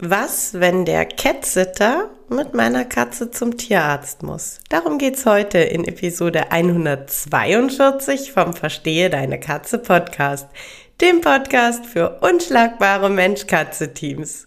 Was, wenn der Catsitter mit meiner Katze zum Tierarzt muss? Darum geht's heute in Episode 142 vom Verstehe deine Katze Podcast, dem Podcast für unschlagbare Mensch-Katze-Teams.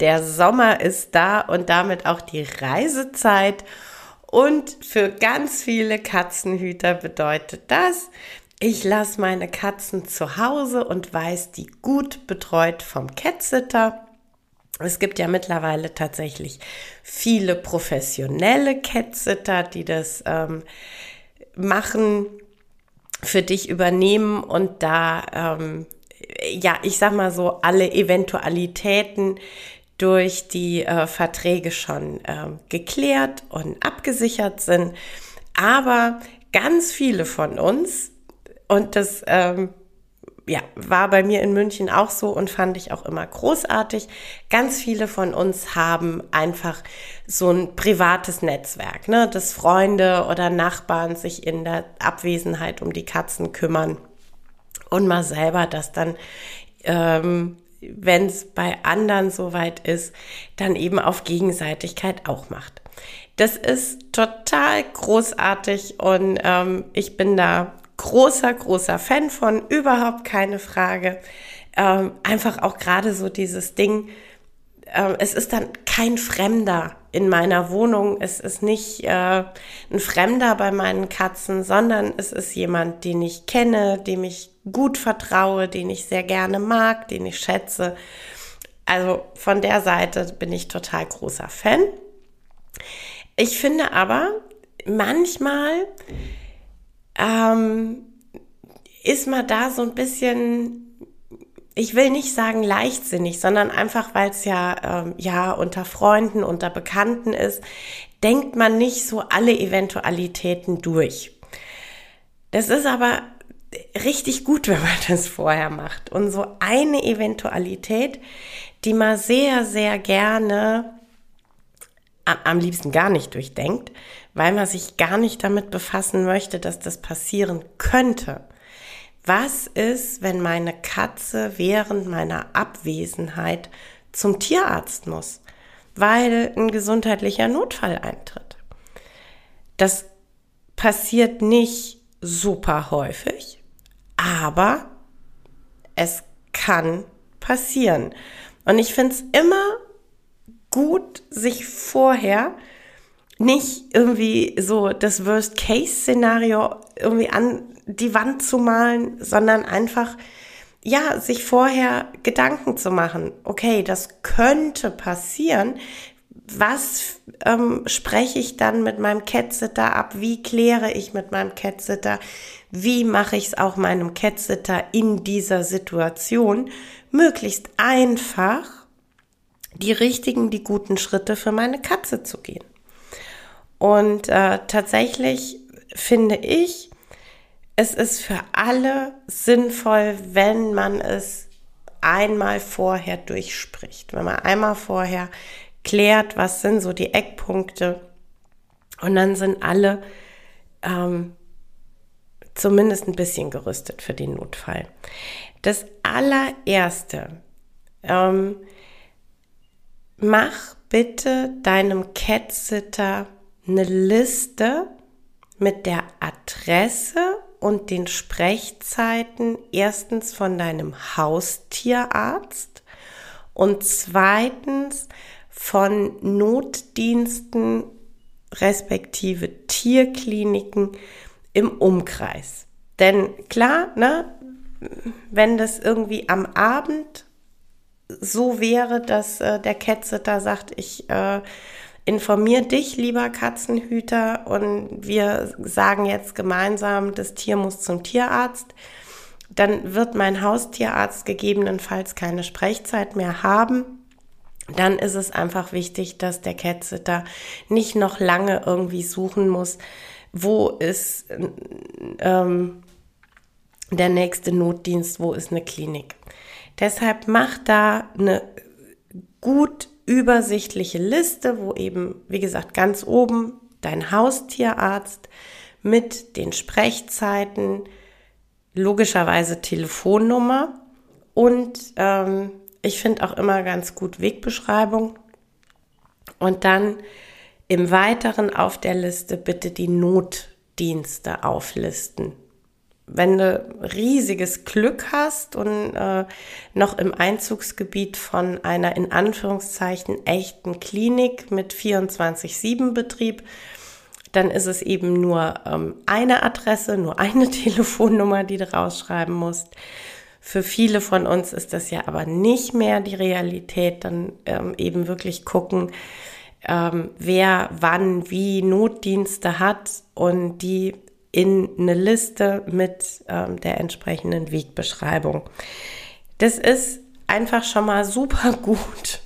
Der Sommer ist da und damit auch die Reisezeit. Und für ganz viele Katzenhüter bedeutet das, ich lasse meine Katzen zu Hause und weiß die gut betreut vom Catsitter. Es gibt ja mittlerweile tatsächlich viele professionelle Catsitter, die das ähm, machen, für dich übernehmen und da, ähm, ja, ich sag mal so, alle Eventualitäten durch die äh, Verträge schon äh, geklärt und abgesichert sind. Aber ganz viele von uns, und das ähm, ja, war bei mir in München auch so und fand ich auch immer großartig. Ganz viele von uns haben einfach so ein privates Netzwerk, ne, dass Freunde oder Nachbarn sich in der Abwesenheit um die Katzen kümmern und mal selber das dann ähm, wenn es bei anderen soweit ist, dann eben auf Gegenseitigkeit auch macht. Das ist total großartig und ähm, ich bin da großer, großer Fan von, überhaupt keine Frage. Ähm, einfach auch gerade so dieses Ding, äh, es ist dann kein Fremder in meiner Wohnung, es ist nicht äh, ein Fremder bei meinen Katzen, sondern es ist jemand, den ich kenne, dem ich gut vertraue, den ich sehr gerne mag, den ich schätze. Also von der Seite bin ich total großer Fan. Ich finde aber, manchmal ähm, ist man da so ein bisschen ich will nicht sagen leichtsinnig, sondern einfach, weil es ja, ähm, ja unter Freunden, unter Bekannten ist, denkt man nicht so alle Eventualitäten durch. Das ist aber richtig gut, wenn man das vorher macht. Und so eine Eventualität, die man sehr, sehr gerne am liebsten gar nicht durchdenkt, weil man sich gar nicht damit befassen möchte, dass das passieren könnte was ist, wenn meine Katze während meiner Abwesenheit zum Tierarzt muss, weil ein gesundheitlicher Notfall eintritt. Das passiert nicht super häufig, aber es kann passieren. Und ich finde es immer gut, sich vorher nicht irgendwie so das Worst-Case-Szenario irgendwie an die Wand zu malen, sondern einfach, ja, sich vorher Gedanken zu machen. Okay, das könnte passieren. Was ähm, spreche ich dann mit meinem Catsitter ab? Wie kläre ich mit meinem Catsitter? Wie mache ich es auch meinem Catsitter in dieser Situation möglichst einfach die richtigen, die guten Schritte für meine Katze zu gehen? Und äh, tatsächlich finde ich, es ist für alle sinnvoll, wenn man es einmal vorher durchspricht. Wenn man einmal vorher klärt, was sind so die Eckpunkte und dann sind alle ähm, zumindest ein bisschen gerüstet für den Notfall. Das allererste, ähm, mach bitte deinem Catsitter eine Liste mit der Adresse und den Sprechzeiten erstens von deinem Haustierarzt und zweitens von Notdiensten respektive Tierkliniken im Umkreis. Denn klar, ne, wenn das irgendwie am Abend so wäre, dass äh, der Catsitter sagt, ich äh, informiere dich, lieber Katzenhüter, und wir sagen jetzt gemeinsam, das Tier muss zum Tierarzt, dann wird mein Haustierarzt gegebenenfalls keine Sprechzeit mehr haben. Dann ist es einfach wichtig, dass der Catsitter nicht noch lange irgendwie suchen muss, wo ist ähm, der nächste Notdienst, wo ist eine Klinik. Deshalb mach da eine gut übersichtliche Liste, wo eben, wie gesagt, ganz oben dein Haustierarzt mit den Sprechzeiten, logischerweise Telefonnummer und ähm, ich finde auch immer ganz gut Wegbeschreibung. Und dann im Weiteren auf der Liste bitte die Notdienste auflisten wenn du riesiges Glück hast und äh, noch im Einzugsgebiet von einer in Anführungszeichen echten Klinik mit 24-7-Betrieb, dann ist es eben nur ähm, eine Adresse, nur eine Telefonnummer, die du rausschreiben musst. Für viele von uns ist das ja aber nicht mehr die Realität, dann ähm, eben wirklich gucken, ähm, wer wann wie Notdienste hat und die in eine Liste mit ähm, der entsprechenden Wegbeschreibung. Das ist einfach schon mal super gut,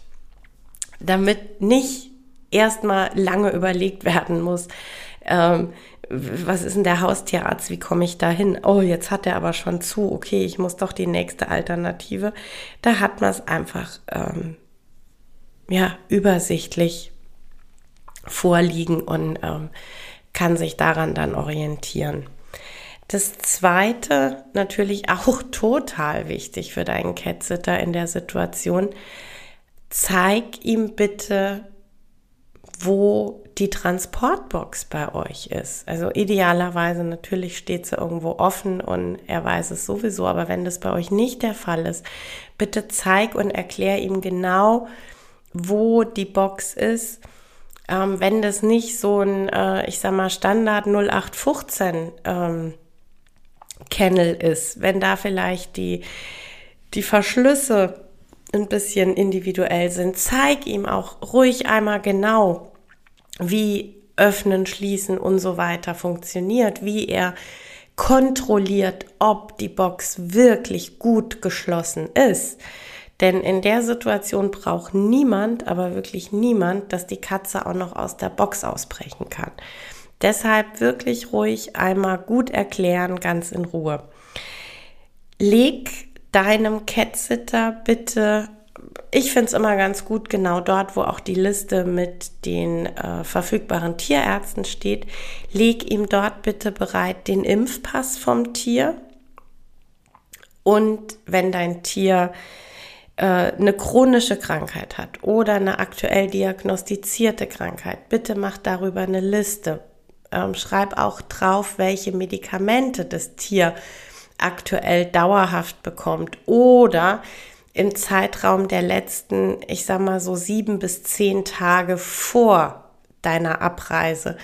damit nicht erstmal lange überlegt werden muss, ähm, was ist denn der Haustierarzt, wie komme ich da hin? Oh, jetzt hat er aber schon zu, okay, ich muss doch die nächste Alternative. Da hat man es einfach ähm, ja, übersichtlich vorliegen und ähm, kann sich daran dann orientieren. Das zweite, natürlich auch total wichtig für deinen Catsitter in der Situation, zeig ihm bitte, wo die Transportbox bei euch ist. Also idealerweise natürlich steht sie irgendwo offen und er weiß es sowieso, aber wenn das bei euch nicht der Fall ist, bitte zeig und erklär ihm genau, wo die Box ist ähm, wenn das nicht so ein, äh, ich sag mal, Standard 0815 ähm, Kennel ist, wenn da vielleicht die, die Verschlüsse ein bisschen individuell sind, zeig ihm auch ruhig einmal genau, wie öffnen, schließen und so weiter funktioniert, wie er kontrolliert, ob die Box wirklich gut geschlossen ist. Denn in der Situation braucht niemand, aber wirklich niemand, dass die Katze auch noch aus der Box ausbrechen kann. Deshalb wirklich ruhig einmal gut erklären, ganz in Ruhe. Leg deinem Catsitter bitte, ich finde es immer ganz gut, genau dort, wo auch die Liste mit den äh, verfügbaren Tierärzten steht, leg ihm dort bitte bereit den Impfpass vom Tier. Und wenn dein Tier eine chronische Krankheit hat oder eine aktuell diagnostizierte Krankheit, bitte mach darüber eine Liste. Ähm, schreib auch drauf, welche Medikamente das Tier aktuell dauerhaft bekommt oder im Zeitraum der letzten, ich sag mal so sieben bis zehn Tage vor deiner Abreise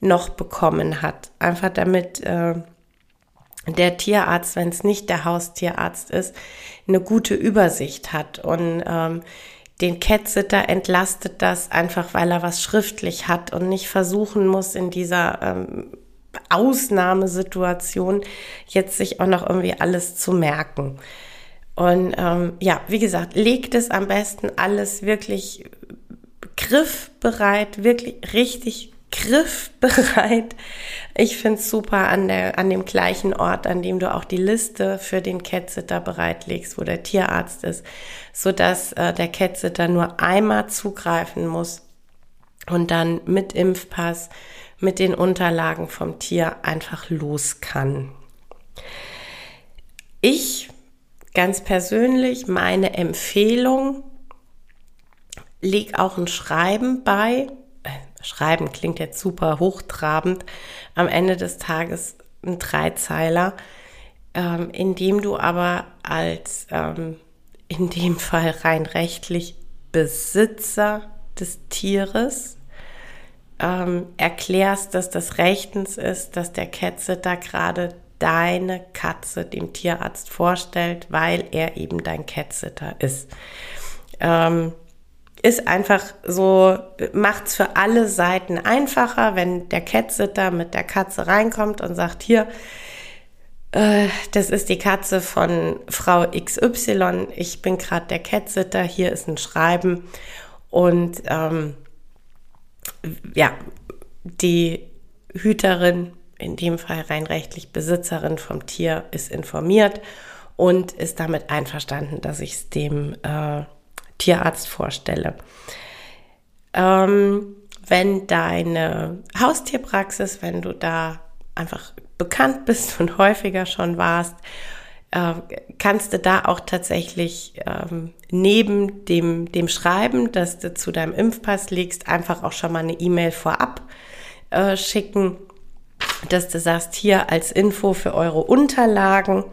noch bekommen hat. Einfach damit äh, der Tierarzt, wenn es nicht der Haustierarzt ist, eine gute Übersicht hat. Und ähm, den Catsitter entlastet das einfach, weil er was schriftlich hat und nicht versuchen muss, in dieser ähm, Ausnahmesituation jetzt sich auch noch irgendwie alles zu merken. Und ähm, ja, wie gesagt, legt es am besten alles wirklich griffbereit, wirklich richtig griffbereit. Ich finde es super an, der, an dem gleichen Ort, an dem du auch die Liste für den Catsitter bereitlegst, wo der Tierarzt ist, sodass äh, der Catsitter nur einmal zugreifen muss und dann mit Impfpass, mit den Unterlagen vom Tier einfach los kann. Ich ganz persönlich, meine Empfehlung, leg auch ein Schreiben bei, schreiben klingt jetzt super hochtrabend, am Ende des Tages ein Dreizeiler, ähm, in dem du aber als ähm, in dem Fall rein rechtlich Besitzer des Tieres, ähm, erklärst, dass das rechtens ist, dass der Catsitter gerade deine Katze dem Tierarzt vorstellt, weil er eben dein Catsitter ist. Ähm, ist einfach so, macht es für alle Seiten einfacher, wenn der Catsitter mit der Katze reinkommt und sagt, hier, äh, das ist die Katze von Frau XY, ich bin gerade der Catsitter, hier ist ein Schreiben. Und ähm, ja, die Hüterin in dem Fall rein rechtlich Besitzerin vom Tier, ist informiert und ist damit einverstanden, dass ich es dem äh, Tierarzt vorstelle. Ähm, wenn deine Haustierpraxis, wenn du da einfach bekannt bist und häufiger schon warst, äh, kannst du da auch tatsächlich ähm, neben dem, dem Schreiben, dass du zu deinem Impfpass legst, einfach auch schon mal eine E-Mail vorab äh, schicken dass du sagst, hier als Info für eure Unterlagen,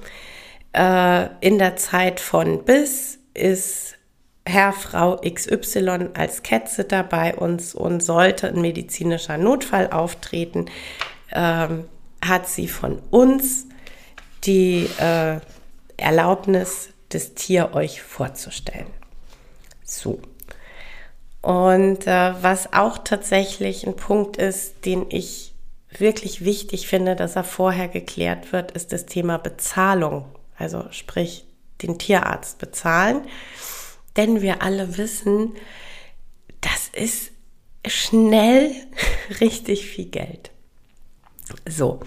äh, in der Zeit von bis ist Herr, Frau XY als Catsitter bei uns und sollte ein medizinischer Notfall auftreten, ähm, hat sie von uns die äh, Erlaubnis, das Tier euch vorzustellen. So. Und äh, was auch tatsächlich ein Punkt ist, den ich wirklich wichtig finde, dass er vorher geklärt wird, ist das Thema Bezahlung. Also sprich, den Tierarzt bezahlen. Denn wir alle wissen, das ist schnell richtig viel Geld. So,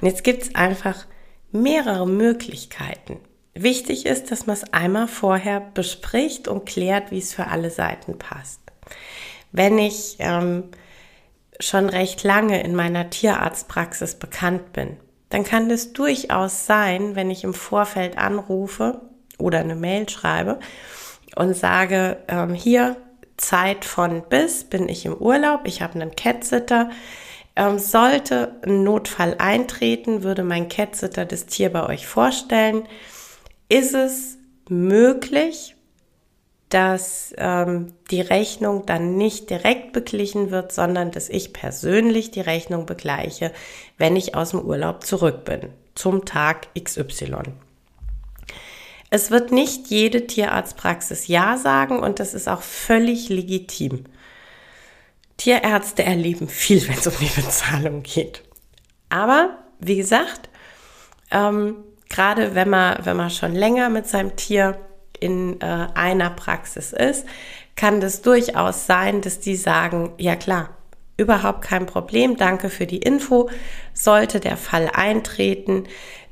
und jetzt gibt es einfach mehrere Möglichkeiten. Wichtig ist, dass man es einmal vorher bespricht und klärt, wie es für alle Seiten passt. Wenn ich ähm, schon recht lange in meiner Tierarztpraxis bekannt bin, dann kann es durchaus sein, wenn ich im Vorfeld anrufe oder eine Mail schreibe und sage, ähm, hier Zeit von bis bin ich im Urlaub, ich habe einen Catsitter. Ähm, sollte ein Notfall eintreten, würde mein Catsitter das Tier bei euch vorstellen. Ist es möglich, dass ähm, die Rechnung dann nicht direkt beglichen wird, sondern dass ich persönlich die Rechnung begleiche, wenn ich aus dem Urlaub zurück bin, zum Tag XY. Es wird nicht jede Tierarztpraxis Ja sagen und das ist auch völlig legitim. Tierärzte erleben viel, wenn es um die Bezahlung geht. Aber wie gesagt, ähm, gerade wenn man, wenn man schon länger mit seinem Tier in äh, einer Praxis ist, kann das durchaus sein, dass die sagen, ja klar, überhaupt kein Problem, danke für die Info. Sollte der Fall eintreten,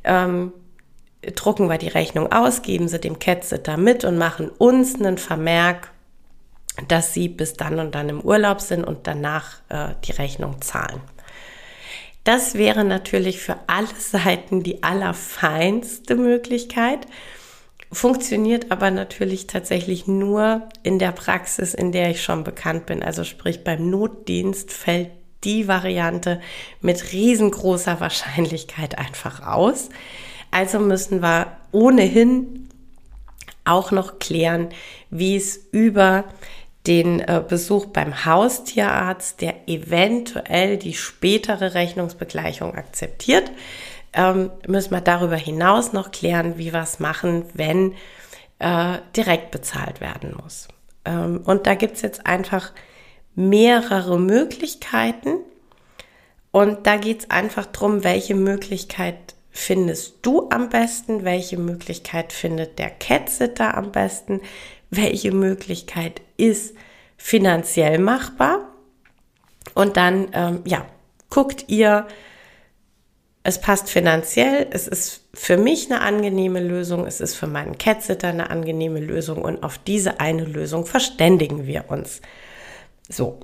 ähm, drucken wir die Rechnung aus, geben sie dem Catsitter mit und machen uns einen Vermerk, dass sie bis dann und dann im Urlaub sind und danach äh, die Rechnung zahlen. Das wäre natürlich für alle Seiten die allerfeinste Möglichkeit funktioniert aber natürlich tatsächlich nur in der Praxis, in der ich schon bekannt bin. Also sprich beim Notdienst fällt die Variante mit riesengroßer Wahrscheinlichkeit einfach aus. Also müssen wir ohnehin auch noch klären, wie es über den äh, Besuch beim Haustierarzt, der eventuell die spätere Rechnungsbegleichung akzeptiert, ähm, müssen wir darüber hinaus noch klären, wie wir es machen, wenn äh, direkt bezahlt werden muss. Ähm, und da gibt es jetzt einfach mehrere Möglichkeiten. Und da geht es einfach darum, welche Möglichkeit findest du am besten, welche Möglichkeit findet der Catsitter am besten, welche Möglichkeit ist finanziell machbar. Und dann, ähm, ja, guckt ihr, es passt finanziell, es ist für mich eine angenehme Lösung, es ist für meinen Catsitter eine angenehme Lösung und auf diese eine Lösung verständigen wir uns. So,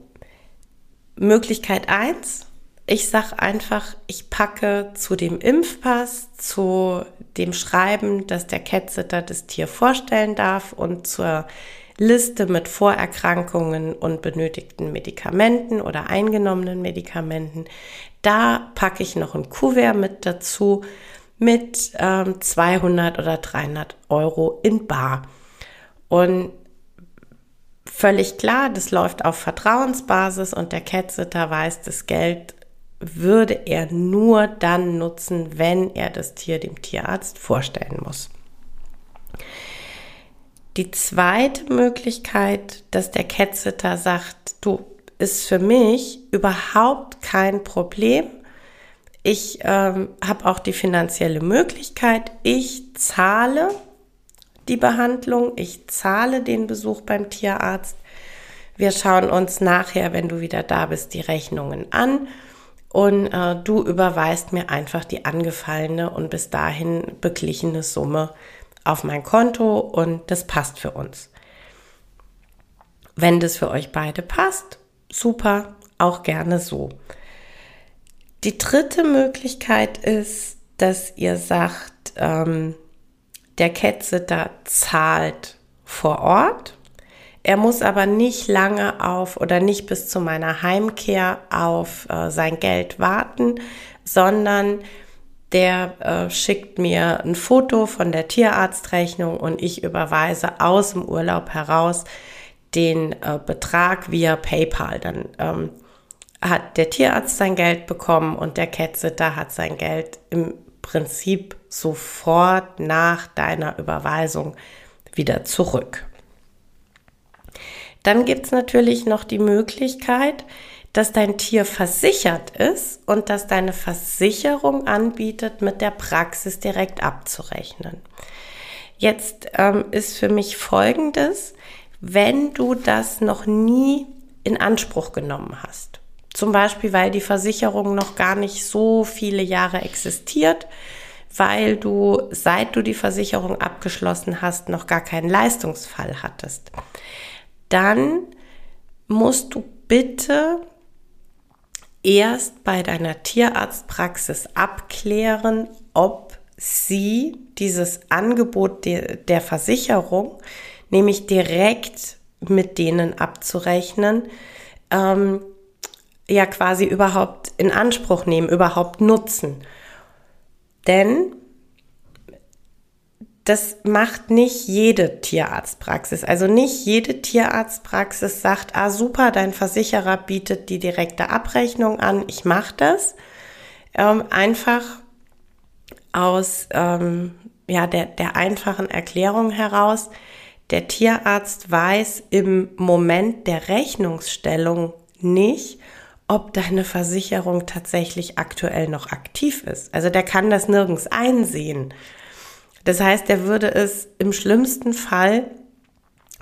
Möglichkeit eins: ich sage einfach, ich packe zu dem Impfpass, zu dem Schreiben, dass der Catsitter das Tier vorstellen darf und zur Liste mit Vorerkrankungen und benötigten Medikamenten oder eingenommenen Medikamenten. Da packe ich noch ein Kuvert mit dazu mit ähm, 200 oder 300 Euro in Bar. Und völlig klar, das läuft auf Vertrauensbasis und der Catsitter weiß, das Geld würde er nur dann nutzen, wenn er das Tier dem Tierarzt vorstellen muss. Die zweite Möglichkeit, dass der Catsitter sagt, du, ist für mich überhaupt kein Problem. Ich ähm, habe auch die finanzielle Möglichkeit. Ich zahle die Behandlung, ich zahle den Besuch beim Tierarzt. Wir schauen uns nachher, wenn du wieder da bist, die Rechnungen an und äh, du überweist mir einfach die angefallene und bis dahin beglichene Summe auf mein Konto und das passt für uns. Wenn das für euch beide passt, super, auch gerne so. Die dritte Möglichkeit ist, dass ihr sagt, ähm, der Catsitter zahlt vor Ort. Er muss aber nicht lange auf oder nicht bis zu meiner Heimkehr auf äh, sein Geld warten, sondern der äh, schickt mir ein Foto von der Tierarztrechnung und ich überweise aus dem Urlaub heraus den äh, Betrag via PayPal. Dann ähm, hat der Tierarzt sein Geld bekommen und der Catsitter hat sein Geld im Prinzip sofort nach deiner Überweisung wieder zurück. Dann gibt es natürlich noch die Möglichkeit, dass dein Tier versichert ist und dass deine Versicherung anbietet, mit der Praxis direkt abzurechnen. Jetzt ähm, ist für mich Folgendes, wenn du das noch nie in Anspruch genommen hast. Zum Beispiel, weil die Versicherung noch gar nicht so viele Jahre existiert, weil du, seit du die Versicherung abgeschlossen hast, noch gar keinen Leistungsfall hattest. Dann musst du bitte erst bei deiner Tierarztpraxis abklären, ob sie dieses Angebot der, Versicherung nämlich direkt mit denen abzurechnen, ähm, ja quasi überhaupt in Anspruch nehmen, überhaupt nutzen. Denn das macht nicht jede Tierarztpraxis. Also nicht jede Tierarztpraxis sagt, ah super, dein Versicherer bietet die direkte Abrechnung an, ich mache das. Ähm, einfach aus ähm, ja, der, der einfachen Erklärung heraus, der Tierarzt weiß im Moment der Rechnungsstellung nicht, ob deine Versicherung tatsächlich aktuell noch aktiv ist. Also der kann das nirgends einsehen. Das heißt, er würde es im schlimmsten Fall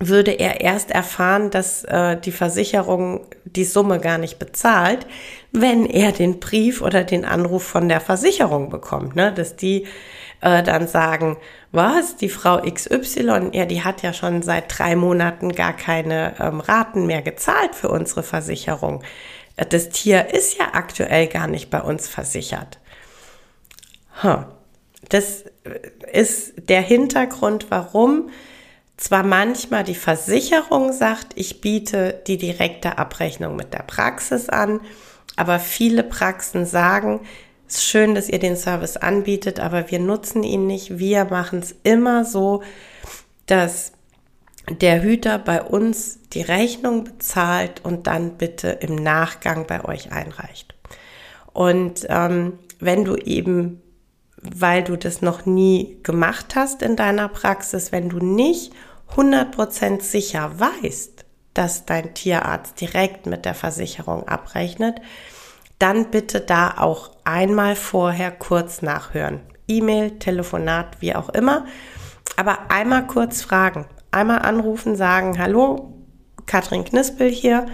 würde er erst erfahren, dass äh, die Versicherung die Summe gar nicht bezahlt, wenn er den Brief oder den Anruf von der Versicherung bekommt, ne? dass die äh, dann sagen, was, die Frau XY, ja, die hat ja schon seit drei Monaten gar keine ähm, Raten mehr gezahlt für unsere Versicherung. Das Tier ist ja aktuell gar nicht bei uns versichert. Huh. Das ist der Hintergrund, warum zwar manchmal die Versicherung sagt, ich biete die direkte Abrechnung mit der Praxis an, aber viele Praxen sagen, es ist schön, dass ihr den Service anbietet, aber wir nutzen ihn nicht. Wir machen es immer so, dass der Hüter bei uns die Rechnung bezahlt und dann bitte im Nachgang bei euch einreicht. Und ähm, wenn du eben, weil du das noch nie gemacht hast in deiner Praxis, wenn du nicht 100% sicher weißt, dass dein Tierarzt direkt mit der Versicherung abrechnet, dann bitte da auch einmal vorher kurz nachhören. E-Mail, Telefonat, wie auch immer. Aber einmal kurz fragen. Einmal anrufen, sagen, hallo, Katrin Knispel hier.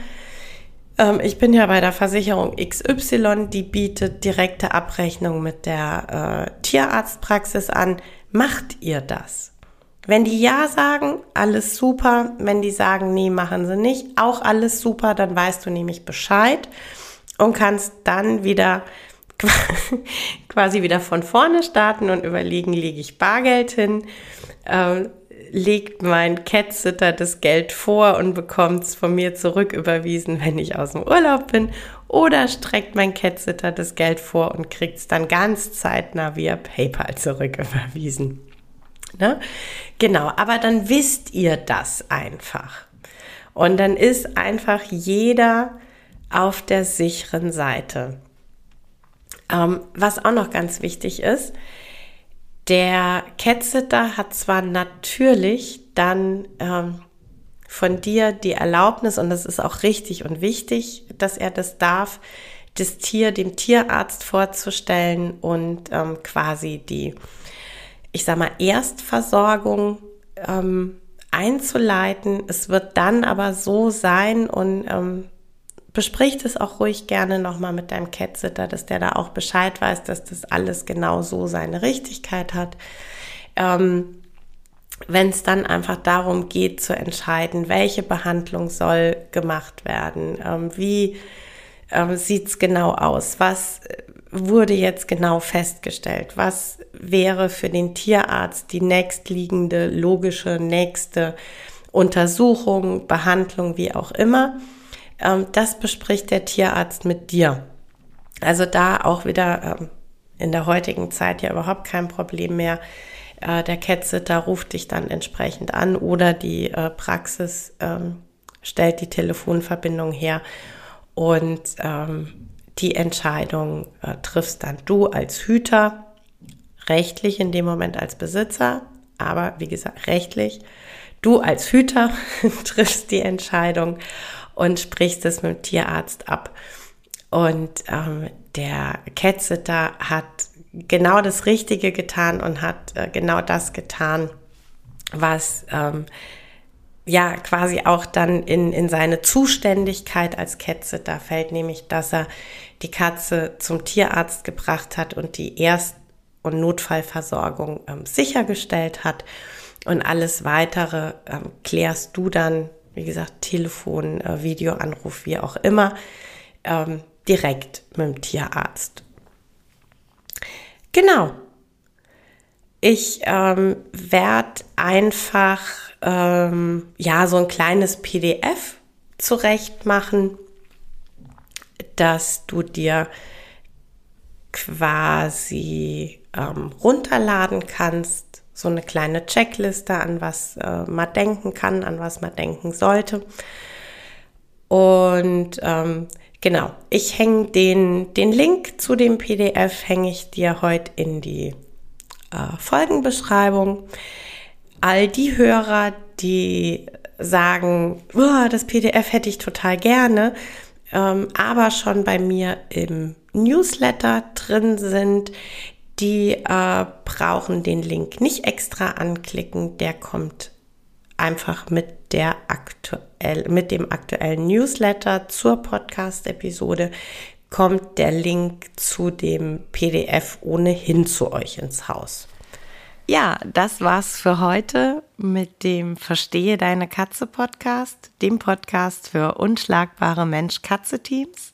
Ähm, ich bin ja bei der Versicherung XY, die bietet direkte Abrechnung mit der äh, Tierarztpraxis an. Macht ihr das? Wenn die Ja sagen, alles super. Wenn die sagen, nee, machen sie nicht, auch alles super, dann weißt du nämlich Bescheid und kannst dann wieder quasi wieder von vorne starten und überlegen, lege ich Bargeld hin, ähm, legt mein Catsitter das Geld vor und bekommt es von mir zurück überwiesen, wenn ich aus dem Urlaub bin, oder streckt mein Catsitter das Geld vor und kriegt es dann ganz zeitnah via PayPal zurück überwiesen. Ne? Genau, aber dann wisst ihr das einfach. Und dann ist einfach jeder auf der sicheren Seite. Ähm, was auch noch ganz wichtig ist, der Catsitter hat zwar natürlich dann ähm, von dir die Erlaubnis, und das ist auch richtig und wichtig, dass er das darf, das Tier dem Tierarzt vorzustellen und ähm, quasi die, ich sag mal, Erstversorgung ähm, einzuleiten. Es wird dann aber so sein und ähm, bespricht es auch ruhig gerne nochmal mit deinem Catsitter, dass der da auch Bescheid weiß, dass das alles genau so seine Richtigkeit hat. Ähm, Wenn es dann einfach darum geht zu entscheiden, welche Behandlung soll gemacht werden, ähm, wie ähm, sieht es genau aus, was wurde jetzt genau festgestellt, was wäre für den Tierarzt die nächstliegende, logische, nächste Untersuchung, Behandlung, wie auch immer ähm, das bespricht der Tierarzt mit dir. Also da auch wieder ähm, in der heutigen Zeit ja überhaupt kein Problem mehr. Äh, der Catsitter ruft dich dann entsprechend an oder die äh, Praxis ähm, stellt die Telefonverbindung her und ähm, die Entscheidung äh, triffst dann du als Hüter, rechtlich in dem Moment als Besitzer, aber wie gesagt, rechtlich. Du als Hüter triffst die Entscheidung und sprichst es mit dem Tierarzt ab. Und ähm, der Catsitter hat genau das Richtige getan und hat äh, genau das getan, was ähm, ja quasi auch dann in, in seine Zuständigkeit als Catsitter fällt, nämlich dass er die Katze zum Tierarzt gebracht hat und die Erst- und Notfallversorgung ähm, sichergestellt hat. Und alles weitere ähm, klärst du dann wie gesagt, Telefon, äh, Videoanruf, wie auch immer, ähm, direkt mit dem Tierarzt. Genau. Ich ähm, werde einfach ähm, ja so ein kleines PDF zurecht machen, dass du dir quasi ähm, runterladen kannst so eine kleine Checkliste, an was äh, man denken kann, an was man denken sollte. Und ähm, genau, ich hänge den, den Link zu dem PDF, hänge ich dir heute in die äh, Folgenbeschreibung. All die Hörer, die sagen, oh, das PDF hätte ich total gerne, ähm, aber schon bei mir im Newsletter drin sind, die äh, brauchen den Link nicht extra anklicken, der kommt einfach mit der aktuell, mit dem aktuellen Newsletter zur Podcast-Episode kommt der Link zu dem PDF ohnehin zu euch ins Haus. Ja, das war's für heute mit dem Verstehe deine Katze Podcast, dem Podcast für unschlagbare Mensch-Katze-Teams.